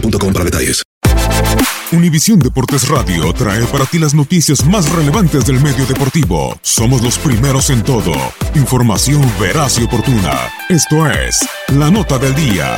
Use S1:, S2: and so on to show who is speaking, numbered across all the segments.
S1: boostmobile.com para detalles.
S2: Univisión Deportes Radio trae para ti las noticias más relevantes del medio deportivo. Somos los primeros en todo. Información veraz y oportuna. Esto es La Nota del Día.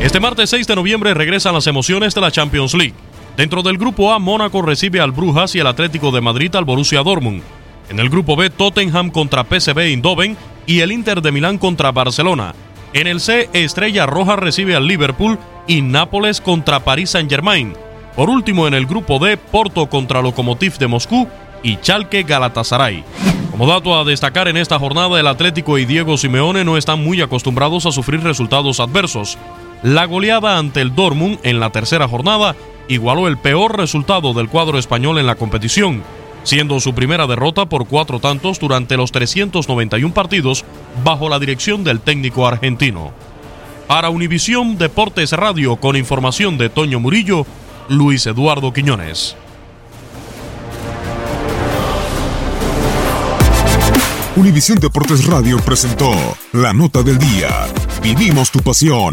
S3: Este martes 6 de noviembre regresan las emociones de la Champions League. Dentro del grupo A, Mónaco recibe al Brujas y el Atlético de Madrid al Borussia Dortmund. En el grupo B, Tottenham contra PSV Eindhoven y el Inter de Milán contra Barcelona. En el C, Estrella Roja recibe al Liverpool y Nápoles contra París Saint-Germain. Por último, en el grupo D, Porto contra Lokomotiv de Moscú y Chalke Galatasaray. Como dato a destacar en esta jornada, el Atlético y Diego Simeone no están muy acostumbrados a sufrir resultados adversos. La goleada ante el Dortmund en la tercera jornada igualó el peor resultado del cuadro español en la competición, siendo su primera derrota por cuatro tantos durante los 391 partidos bajo la dirección del técnico argentino. Para Univisión Deportes Radio con información de Toño Murillo, Luis Eduardo Quiñones.
S2: Univisión Deportes Radio presentó La Nota del Día. Vivimos tu pasión.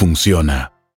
S4: funciona.